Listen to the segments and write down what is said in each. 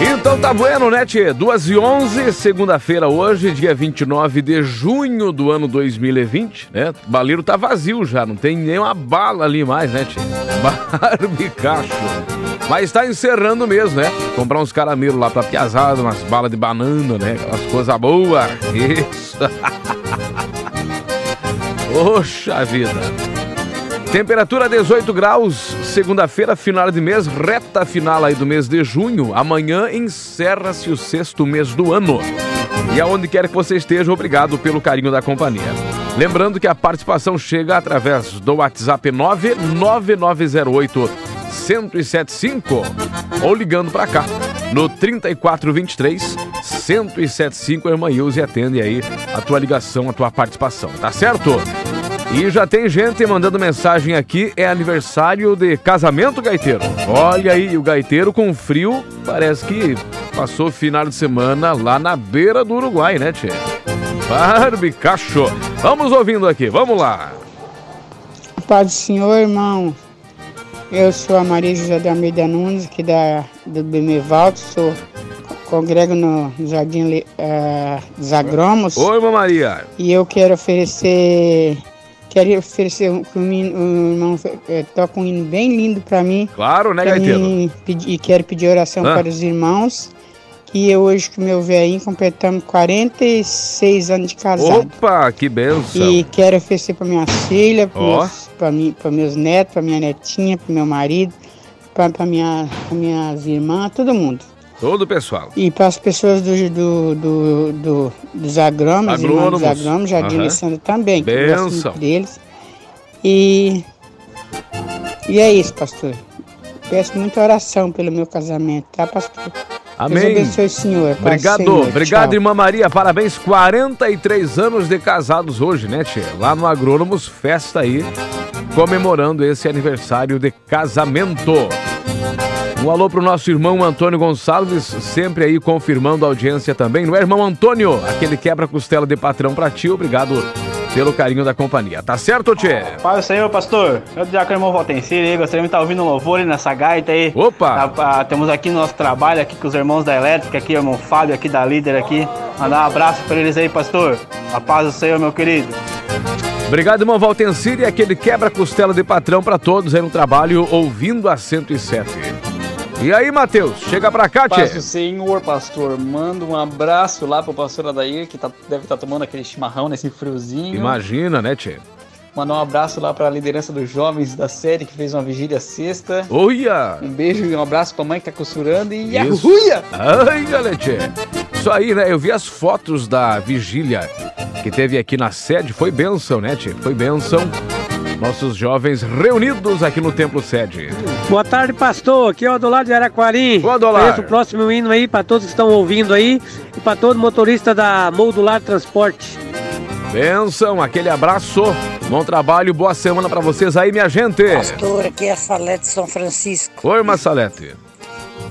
Então tá bueno, né, Tchê? 2 e 11, segunda-feira hoje, dia 29 de junho do ano 2020, né? O baleiro tá vazio já, não tem nenhuma bala ali mais, né, Tchê? Barbicacho. Mas tá encerrando mesmo, né? Comprar uns caramelos lá pra piazada, umas balas de banana, né? Aquelas coisas boas. Isso. Poxa vida. Temperatura 18 graus, segunda-feira, final de mês, reta final aí do mês de junho. Amanhã encerra-se o sexto mês do ano. E aonde quer que você esteja, obrigado pelo carinho da companhia. Lembrando que a participação chega através do WhatsApp 99908 1075 ou ligando para cá no 3423 1075 a irmã Ilse atende aí a tua ligação, a tua participação, tá certo? E já tem gente mandando mensagem aqui, é aniversário de casamento, Gaiteiro. Olha aí, o Gaiteiro com frio, parece que passou o final de semana lá na beira do Uruguai, né, Tchê? Barbicacho. Vamos ouvindo aqui, vamos lá. Paz do Senhor, irmão. Eu sou a Maria José de Almeida Nunes, aqui da, do Bemevaldo, sou congrego no Jardim uh, dos Agromos. Oi, irmã Maria. E eu quero oferecer Quero oferecer um, um, irmão é, toca um hino bem lindo para mim. Claro, né, Gaiteiro? E quero pedir oração ah. para os irmãos. Que hoje, com meu velhinho, completamos 46 anos de casado. Opa, que benção! E quero oferecer para minha filha, para oh. meus, pra meus netos, para minha netinha, para meu marido, para minha, minhas irmãs, todo mundo. Todo o pessoal. E para as pessoas do, do, do, do dos agrônomos, agrônomos. dos agrônomos, Jardim uhum. Alessandro também. Benção. deles. E, e é isso, pastor. Peço muita oração pelo meu casamento, tá, pastor? Amém. Deus abençoe o senhor. Obrigado, senhor. obrigado, Tchau. irmã Maria. Parabéns, 43 anos de casados hoje, né, Tchê? Lá no Agrônomos, festa aí, comemorando esse aniversário de casamento. Um alô pro nosso irmão Antônio Gonçalves, sempre aí confirmando a audiência também. Não é, irmão Antônio? Aquele quebra-costela de patrão pra ti. Obrigado pelo carinho da companhia. Tá certo, Tchê? Paz do Senhor, pastor. Eu já que o irmão Valtencir aí, gostaria de estar ouvindo um louvor aí nessa gaita aí. Opa! Tá, temos aqui nosso trabalho aqui com os irmãos da elétrica, aqui o irmão Fábio, aqui da líder aqui. Mandar um abraço pra eles aí, pastor. A paz do Senhor, meu querido. Obrigado, irmão Valtencir, e aquele quebra-costela de patrão para todos aí no trabalho, ouvindo a 107. E aí, Matheus, chega pra cá, Tchê. Paz Senhor, pastor. Manda um abraço lá pro pastor Adair, que tá, deve estar tá tomando aquele chimarrão nesse friozinho. Imagina, né, Tchê? Mandar um abraço lá para a liderança dos jovens da série que fez uma vigília sexta. Uia! Um beijo e um abraço pra mãe que tá costurando e Uia! Ai, galete! Isso aí, né? Eu vi as fotos da vigília que teve aqui na sede. Foi benção, né, Tchê? Foi benção nossos jovens reunidos aqui no Templo Sede. Boa tarde, pastor. Aqui é o Adolar de Araquari. Boa. Conheço o próximo hino aí para todos que estão ouvindo aí e para todo motorista da Modular Transporte. Benção, aquele abraço, bom trabalho, boa semana para vocês aí, minha gente. Pastor, aqui é a Salete São Francisco. Oi, Massalete.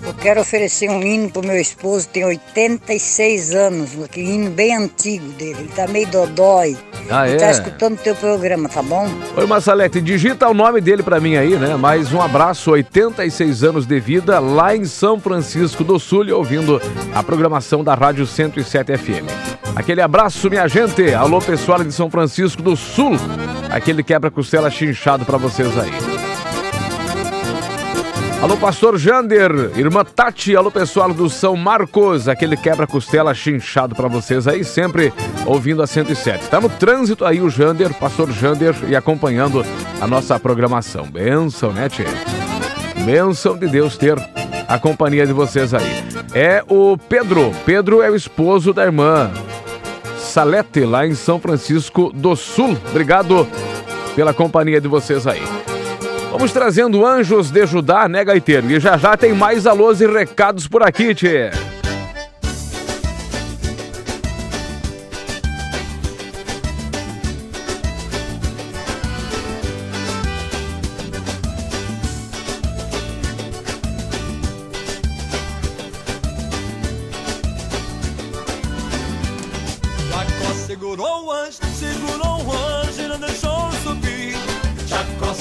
Eu quero oferecer um hino pro meu esposo, tem 86 anos, um hino bem antigo dele. Ele tá meio dodói. Ah, Ele é? tá escutando o teu programa, tá bom? Oi, Massalete, digita o nome dele para mim aí, né? Mais um abraço, 86 anos de vida lá em São Francisco do Sul, ouvindo a programação da Rádio 107 FM. Aquele abraço, minha gente. Alô, pessoal de São Francisco do Sul. Aquele quebra-costela chinchado para vocês aí. Alô, pastor Jander, irmã Tati, alô, pessoal do São Marcos, aquele quebra-costela chinchado para vocês aí, sempre ouvindo a 107. Tá no trânsito aí o Jander, pastor Jander, e acompanhando a nossa programação. Benção, né, Tchê? Benção de Deus ter a companhia de vocês aí. É o Pedro, Pedro é o esposo da irmã Salete, lá em São Francisco do Sul. Obrigado pela companhia de vocês aí. Vamos trazendo anjos de Judá, né, Gaiteiro? E já já tem mais alôs e recados por aqui, tchê.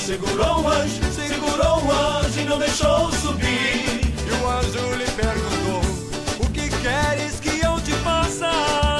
Segurou um anjo, segurou um anjo e não deixou subir. E o anjo lhe perguntou: O que queres que eu te faça?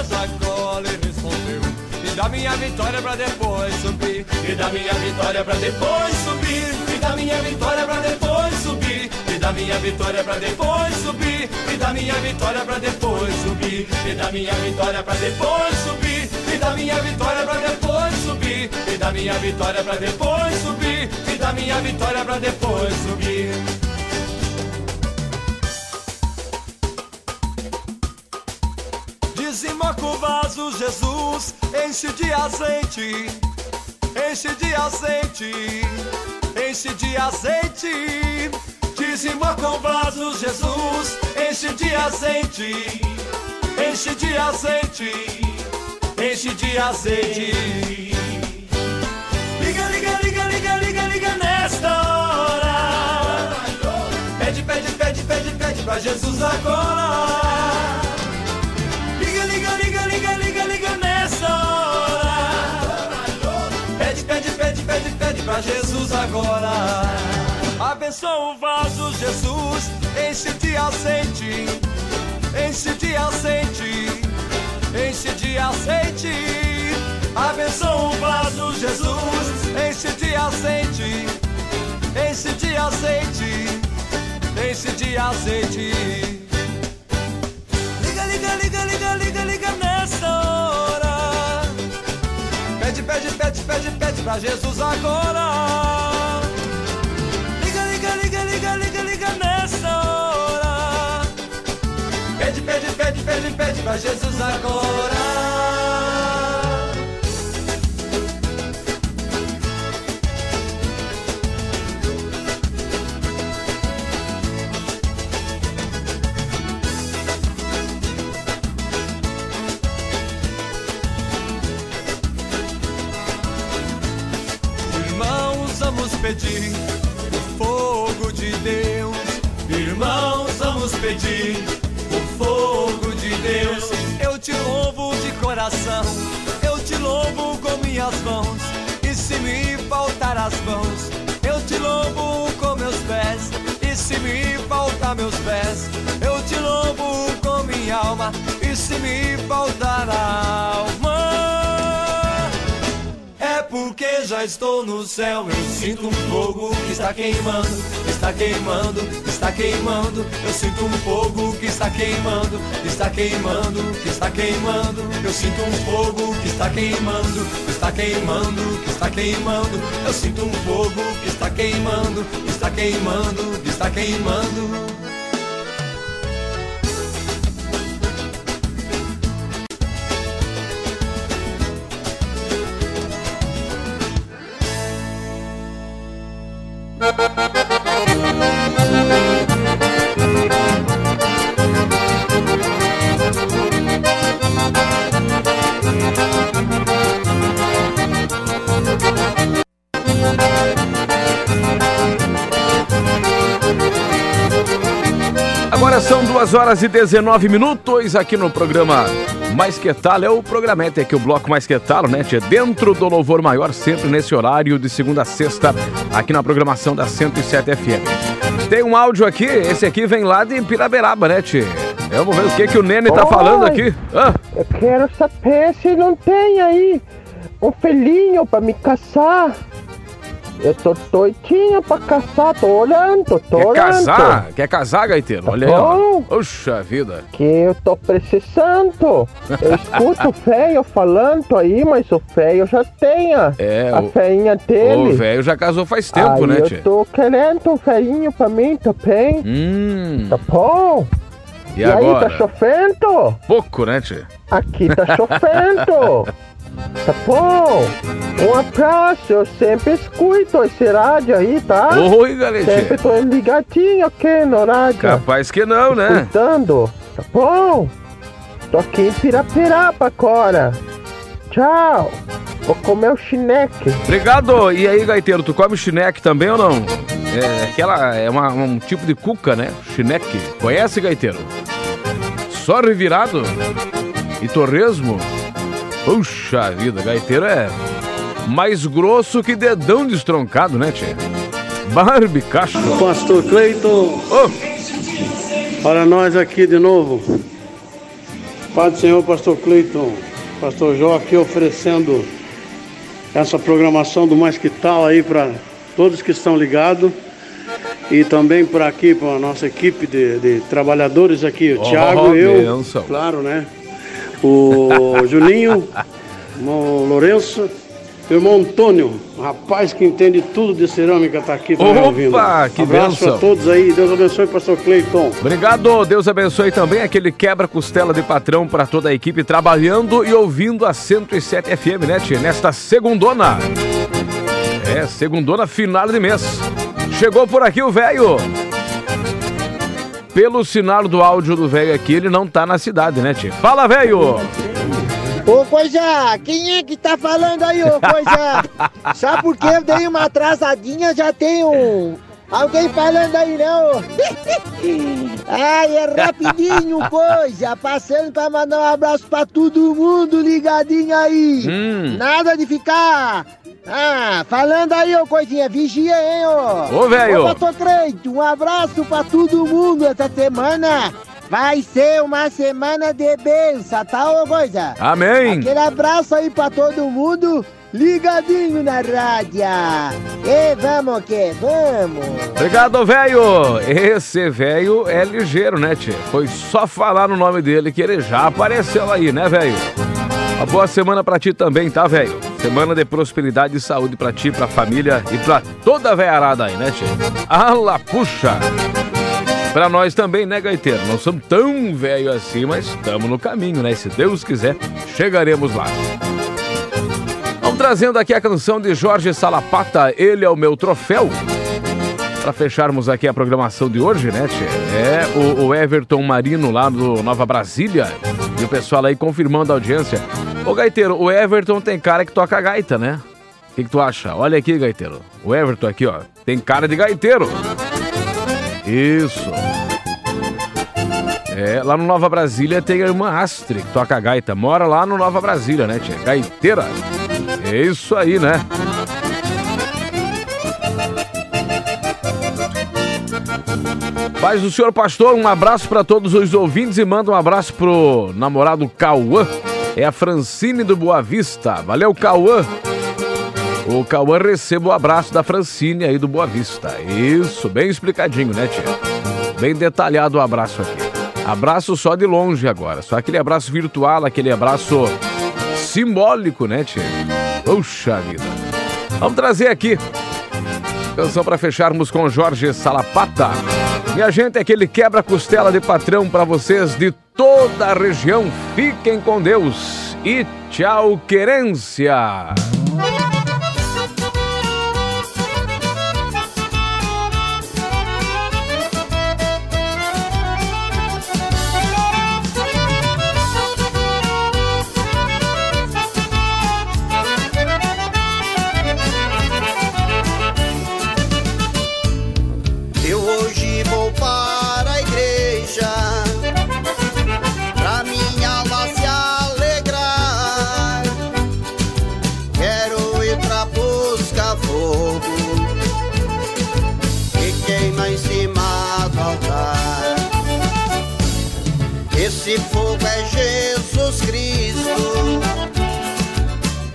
Sacola e respondeu: Me dá minha vitória pra depois subir. Me dá minha vitória pra depois subir. E da minha vitória pra depois subir. E da minha vitória pra depois subir. E da minha vitória pra depois subir. E da minha vitória pra depois subir. E da minha vitória pra depois subir. E da minha vitória pra depois subir. E da minha vitória pra depois subir. Com o vaso, Jesus, enche de azeite, enche de azeite, enche de azeite. Com o vaso, Jesus, enche de azeite, enche de azeite, enche de azeite. Jesus agora. Liga, liga, liga, liga, liga, liga nessa hora. Pede, pede, pede, pede, pede pra Jesus agora. Abençoa o vaso, Jesus. Enche de azeite. Enche de azeite. Enche de azeite. Abençoa o vaso, Jesus. Enche de azeite. Enche de azeite. Enche de azeite. Liga, liga, liga, liga, liga, liga nessa hora. Pede, pede, pede, pede, pede pra Jesus agora. Liga, liga, liga, liga, liga, liga nessa hora. Pede, pede, pede, pede, pede pra Jesus agora. Me faltar a alma, é porque já estou no céu. Eu sinto um fogo que está queimando, está queimando, está queimando. Eu sinto um fogo que está queimando, está queimando, que está queimando. Eu sinto um fogo que está queimando, está queimando, que está queimando. Eu sinto um fogo que está queimando, está queimando, que está queimando. Agora são 2 horas e 19 minutos aqui no programa Mais Que Tal. É o programete aqui, o bloco Mais Que Tal, né? Tia? Dentro do Louvor Maior, sempre nesse horário de segunda a sexta, aqui na programação da 107 FM. Tem um áudio aqui, esse aqui vem lá de Piraberaba, né, Tchê? Vamos ver o que, que o Nene tá falando aqui. Ah, Eu quero saber se não tem aí um filhinho pra me caçar. Eu tô doidinha pra caçar, tô olhando, tô quer olhando. casar? Quer casar, Gaiteiro? Olha aí, ó. bom. Puxa vida. Que eu tô precisando. Eu escuto o feio falando aí, mas o feio já tem a, É, a o- feinha O dele. velho já casou faz tempo, aí né, eu tô querendo um feinho pra mim também. Hum, Tá bom? e aí, agora? tá chovendo? Pouco, né, Tchê? Aqui tá chovendo. Tá bom? Um abraço, eu sempre escuto esse rádio aí, tá? Oi, galera. Sempre tô ligadinho aqui no rádio. Capaz que não, né? Escutando. Tá bom? Tô aqui em Pirapirapa agora. Tchau. Vou comer o chineque. Obrigado. E aí, Gaiteiro, tu come chineque também ou não? É aquela, é uma- um tipo de cuca, né? Chineque. Conhece, Gaiteiro? Só revirado? E torresmo? Puxa vida, Gaiteiro é mais grosso que dedão destroncado, né, Tchê? Barbicacho. Pastor Cleiton, Ô, para nós aqui de novo. Pai do Senhor, Pastor Cleiton. Pastor Jó aqui oferecendo essa programação do Mais Que Tal aí para todos que estão ligados. E também para aqui, para a nossa equipe de, de trabalhadores aqui, o Oh, Thiago, eu, bênção. claro, né? O Julinho, o irmão Lourenço, o irmão Antônio, um rapaz que entende tudo de cerâmica, está aqui também Opa, ouvindo. que Abraço bênção. a todos aí, Deus abençoe, pastor Cleiton. Obrigado, Deus abençoe também aquele quebra-costela de patrão para toda a equipe trabalhando e ouvindo a 107 FM, né, tia? Nesta segundona. É, segundona final de mês. Chegou por aqui o velho. Pelo sinal do áudio do velho aqui, ele não tá na cidade, né, tia? Fala, velho! Ô, Coisa, quem é que tá falando aí, ô, Coisa? Só porque eu dei uma atrasadinha, já tem um... Alguém falando aí, não? Ai, é rapidinho, Coisa. Passando pra mandar um abraço pra todo mundo ligadinho aí. Hum. Nada de ficar... Ah, falando aí, ô, Coisinha, vigia, hein, ô. Ô, velho. Ô, Pastor Creito, um abraço pra todo mundo essa semana. Vai ser uma semana de benção, tá, ô, Coisa? Amém. Aquele abraço aí pra todo mundo, ligadinho na rádio. E vamos que vamos. Obrigado, velho! Esse velho é ligeiro, né, tia? Foi só falar no nome dele que ele já apareceu aí, né, velho? Uma boa semana pra ti também, tá, velho? Semana de prosperidade e saúde pra ti, pra família e pra toda a velharada aí, né, tia? Ala, puxa! Pra nós também, né, Gaiteiro? Não somos tão velho assim, mas estamos no caminho, né? Se Deus quiser, chegaremos lá. Vamos trazendo aqui a canção de Jorge Salapata, Ele é o Meu Troféu. Para fecharmos aqui a programação de hoje, né, tchê? É o, o Everton Marino lá do Nova Brasília. E o pessoal aí confirmando a audiência. Ô, Gaiteiro, o Everton tem cara que toca gaita, né? O que, que tu acha? Olha aqui, Gaiteiro. O Everton aqui, ó. Tem cara de gaiteiro. Isso. É, lá no Nova Brasília tem a irmã Astrid, que toca gaita. Mora lá no Nova Brasília, né, tia? Gaiteira. É isso aí, né? Paz do senhor pastor, um abraço para todos os ouvintes e manda um abraço pro namorado Cauã. É a Francine do Boa Vista. Valeu, Cauã. O Cauã receba o abraço da Francine aí do Boa Vista. Isso, bem explicadinho, né, tia? Bem detalhado o abraço aqui. Abraço só de longe agora. Só aquele abraço virtual, aquele abraço simbólico, né, tia? Puxa vida. Vamos trazer aqui canção para fecharmos com Jorge Salapata. Minha gente, aquele quebra-costela de patrão para vocês de toda a região. Fiquem com Deus e tchau, querência. Esse fogo é Jesus Cristo.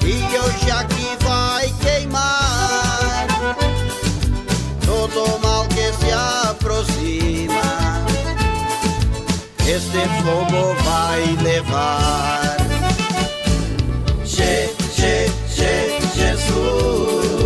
E hoje aqui vai queimar todo mal que se aproxima, este fogo vai levar. Je, je, je, Jesus,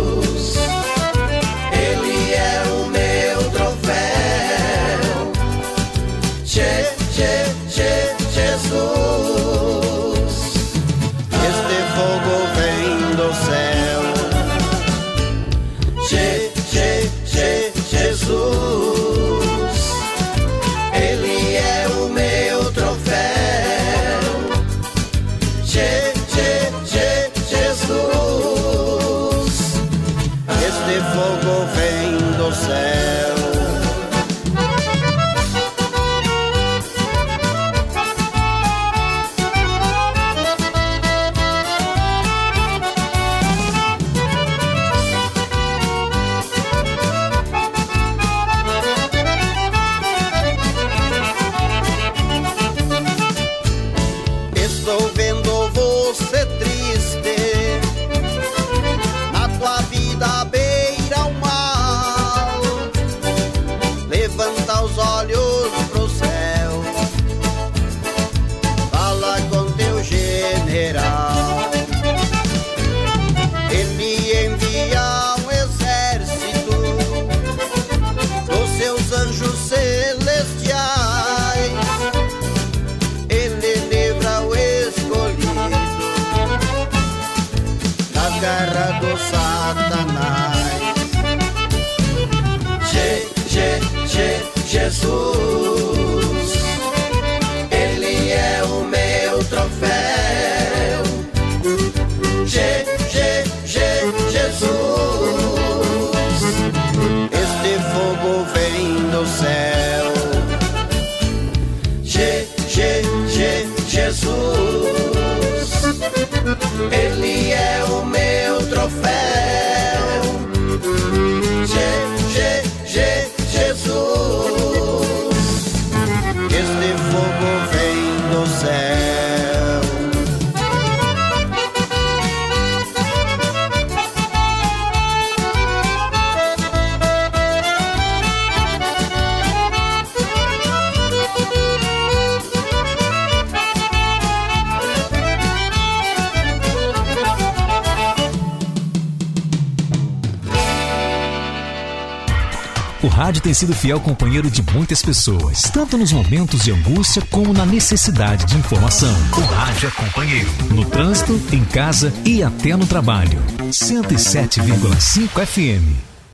rádio tem sido fiel companheiro de muitas pessoas, tanto nos momentos de angústia como na necessidade de informação. O rádio é companheiro. No trânsito, em casa e até no trabalho. 107,5 FM.